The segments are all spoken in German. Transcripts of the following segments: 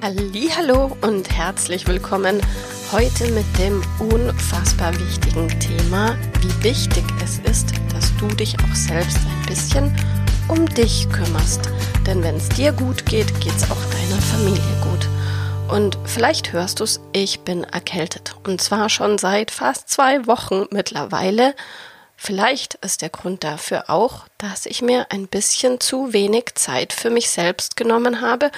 Hallo und herzlich willkommen heute mit dem unfassbar wichtigen Thema, wie wichtig es ist, dass du dich auch selbst ein bisschen um dich kümmerst. Denn wenn es dir gut geht, geht es auch deiner Familie gut. Und vielleicht hörst du es, ich bin erkältet. Und zwar schon seit fast zwei Wochen mittlerweile. Vielleicht ist der Grund dafür auch, dass ich mir ein bisschen zu wenig Zeit für mich selbst genommen habe,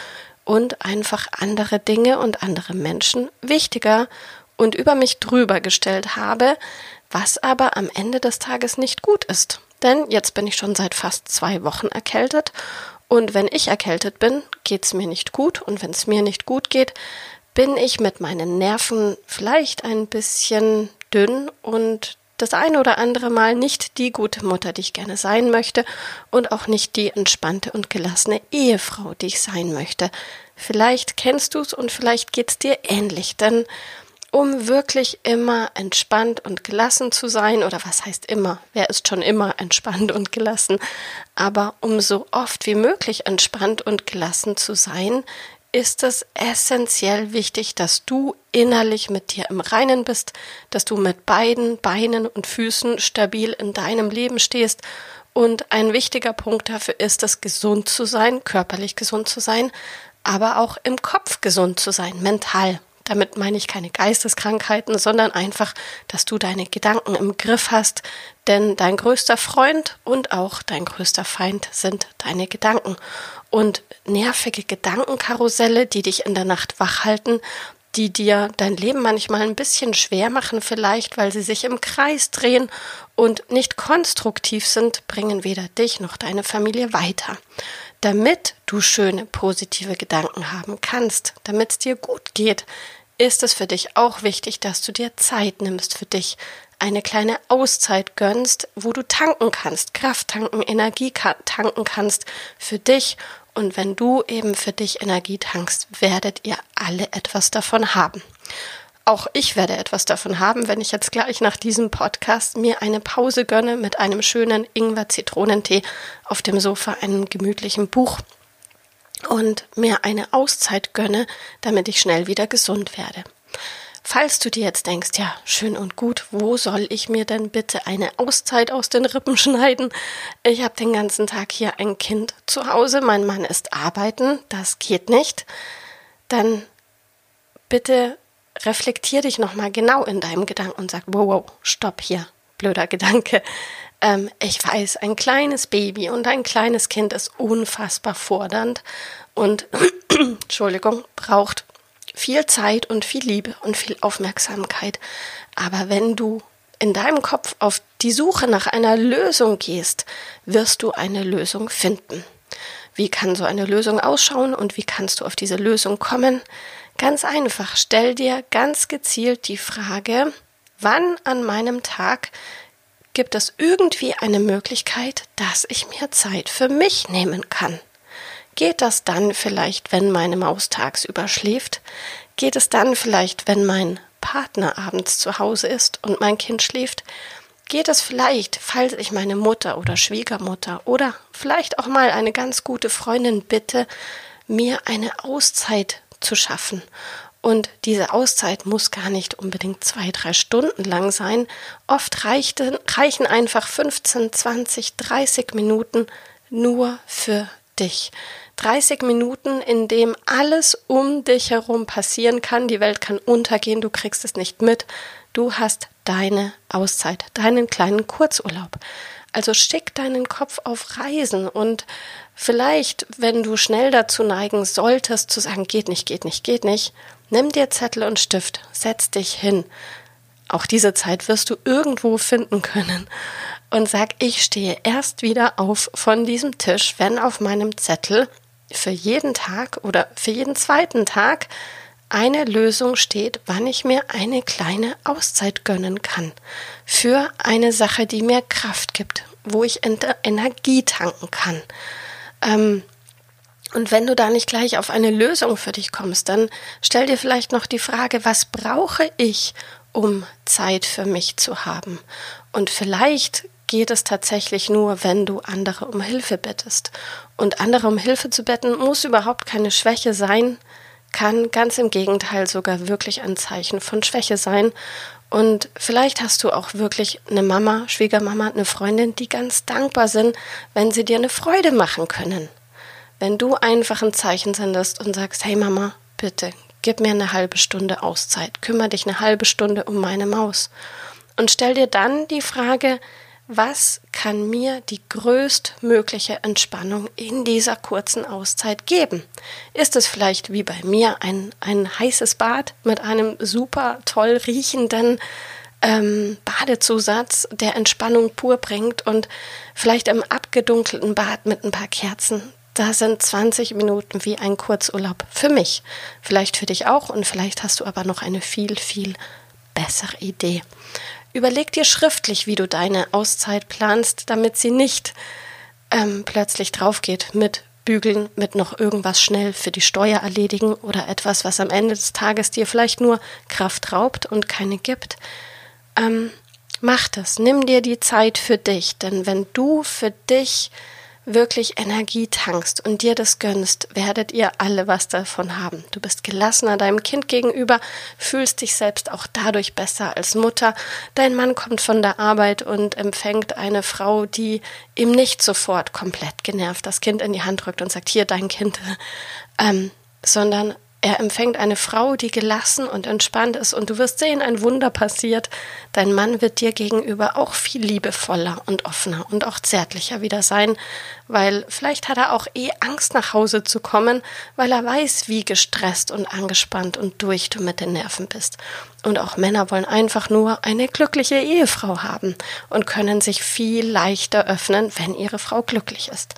und einfach andere Dinge und andere Menschen wichtiger und über mich drüber gestellt habe, was aber am Ende des Tages nicht gut ist. Denn jetzt bin ich schon seit fast zwei Wochen erkältet und wenn ich erkältet bin, geht es mir nicht gut und wenn es mir nicht gut geht, bin ich mit meinen Nerven vielleicht ein bisschen dünn und das eine oder andere Mal nicht die gute Mutter, die ich gerne sein möchte und auch nicht die entspannte und gelassene Ehefrau, die ich sein möchte. Vielleicht kennst du es und vielleicht geht es dir ähnlich, denn um wirklich immer entspannt und gelassen zu sein, oder was heißt immer, wer ist schon immer entspannt und gelassen, aber um so oft wie möglich entspannt und gelassen zu sein, ist es essentiell wichtig, dass du innerlich mit dir im Reinen bist, dass du mit beiden Beinen und Füßen stabil in deinem Leben stehst. Und ein wichtiger Punkt dafür ist es, gesund zu sein, körperlich gesund zu sein, aber auch im Kopf gesund zu sein, mental. Damit meine ich keine Geisteskrankheiten, sondern einfach, dass du deine Gedanken im Griff hast, denn dein größter Freund und auch dein größter Feind sind deine Gedanken. Und nervige Gedankenkarusselle, die dich in der Nacht wach halten, die dir dein Leben manchmal ein bisschen schwer machen, vielleicht weil sie sich im Kreis drehen und nicht konstruktiv sind, bringen weder dich noch deine Familie weiter. Damit du schöne, positive Gedanken haben kannst, damit es dir gut geht, ist es für dich auch wichtig, dass du dir Zeit nimmst für dich, eine kleine Auszeit gönnst, wo du tanken kannst, Kraft tanken, Energie tanken kannst für dich. Und wenn du eben für dich Energie tankst, werdet ihr alle etwas davon haben. Auch ich werde etwas davon haben, wenn ich jetzt gleich nach diesem Podcast mir eine Pause gönne mit einem schönen Ingwer-Zitronentee auf dem Sofa, einem gemütlichen Buch und mir eine Auszeit gönne, damit ich schnell wieder gesund werde. Falls du dir jetzt denkst, ja, schön und gut, wo soll ich mir denn bitte eine Auszeit aus den Rippen schneiden? Ich habe den ganzen Tag hier ein Kind zu Hause, mein Mann ist arbeiten, das geht nicht. Dann bitte reflektier dich nochmal genau in deinem Gedanken und sag, wow, wow, stopp hier, blöder Gedanke. Ähm, ich weiß, ein kleines Baby und ein kleines Kind ist unfassbar fordernd und, Entschuldigung, braucht viel Zeit und viel Liebe und viel Aufmerksamkeit. Aber wenn du in deinem Kopf auf die Suche nach einer Lösung gehst, wirst du eine Lösung finden. Wie kann so eine Lösung ausschauen und wie kannst du auf diese Lösung kommen? Ganz einfach, stell dir ganz gezielt die Frage, wann an meinem Tag gibt es irgendwie eine Möglichkeit, dass ich mir Zeit für mich nehmen kann? Geht das dann vielleicht, wenn meine Maus tagsüber schläft? Geht es dann vielleicht, wenn mein Partner abends zu Hause ist und mein Kind schläft? Geht es vielleicht, falls ich meine Mutter oder Schwiegermutter oder vielleicht auch mal eine ganz gute Freundin bitte, mir eine Auszeit zu schaffen und diese Auszeit muss gar nicht unbedingt zwei, drei Stunden lang sein. Oft reichten, reichen einfach 15, 20, 30 Minuten nur für dich. 30 Minuten, in dem alles um dich herum passieren kann. Die Welt kann untergehen, du kriegst es nicht mit. Du hast deine Auszeit, deinen kleinen Kurzurlaub. Also schick deinen Kopf auf Reisen und vielleicht, wenn du schnell dazu neigen solltest, zu sagen, geht nicht, geht nicht, geht nicht, nimm dir Zettel und Stift, setz dich hin. Auch diese Zeit wirst du irgendwo finden können und sag, ich stehe erst wieder auf von diesem Tisch, wenn auf meinem Zettel für jeden Tag oder für jeden zweiten Tag eine Lösung steht, wann ich mir eine kleine Auszeit gönnen kann. Für eine Sache, die mir Kraft gibt, wo ich Energie tanken kann. Ähm, und wenn du da nicht gleich auf eine Lösung für dich kommst, dann stell dir vielleicht noch die Frage, was brauche ich, um Zeit für mich zu haben? Und vielleicht geht es tatsächlich nur, wenn du andere um Hilfe bittest. Und andere um Hilfe zu bitten muss überhaupt keine Schwäche sein, kann ganz im Gegenteil sogar wirklich ein Zeichen von Schwäche sein. Und vielleicht hast du auch wirklich eine Mama, Schwiegermama, eine Freundin, die ganz dankbar sind, wenn sie dir eine Freude machen können. Wenn du einfach ein Zeichen sendest und sagst, hey Mama, bitte, gib mir eine halbe Stunde Auszeit, kümmere dich eine halbe Stunde um meine Maus. Und stell dir dann die Frage, was kann mir die größtmögliche Entspannung in dieser kurzen Auszeit geben? Ist es vielleicht wie bei mir ein, ein heißes Bad mit einem super toll riechenden ähm, Badezusatz, der Entspannung pur bringt und vielleicht im abgedunkelten Bad mit ein paar Kerzen? Da sind 20 Minuten wie ein Kurzurlaub für mich. Vielleicht für dich auch und vielleicht hast du aber noch eine viel, viel bessere Idee. Überleg dir schriftlich, wie du deine Auszeit planst, damit sie nicht ähm, plötzlich draufgeht mit Bügeln, mit noch irgendwas schnell für die Steuer erledigen oder etwas, was am Ende des Tages dir vielleicht nur Kraft raubt und keine gibt. Ähm, mach das, nimm dir die Zeit für dich, denn wenn du für dich wirklich Energie tankst und dir das gönnst, werdet ihr alle was davon haben. Du bist gelassener deinem Kind gegenüber, fühlst dich selbst auch dadurch besser als Mutter. Dein Mann kommt von der Arbeit und empfängt eine Frau, die ihm nicht sofort komplett genervt das Kind in die Hand drückt und sagt, hier dein Kind, ähm, sondern er empfängt eine Frau, die gelassen und entspannt ist, und du wirst sehen, ein Wunder passiert. Dein Mann wird dir gegenüber auch viel liebevoller und offener und auch zärtlicher wieder sein, weil vielleicht hat er auch eh Angst, nach Hause zu kommen, weil er weiß, wie gestresst und angespannt und durch du mit den Nerven bist. Und auch Männer wollen einfach nur eine glückliche Ehefrau haben und können sich viel leichter öffnen, wenn ihre Frau glücklich ist.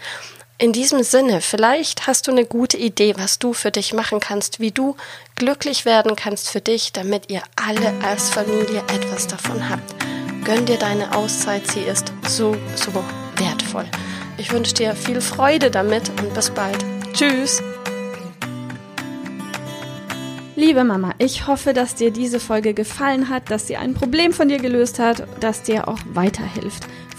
In diesem Sinne, vielleicht hast du eine gute Idee, was du für dich machen kannst, wie du glücklich werden kannst für dich, damit ihr alle als Familie etwas davon habt. Gönn dir deine Auszeit, sie ist so, so wertvoll. Ich wünsche dir viel Freude damit und bis bald. Tschüss! Liebe Mama, ich hoffe, dass dir diese Folge gefallen hat, dass sie ein Problem von dir gelöst hat, dass dir auch weiterhilft.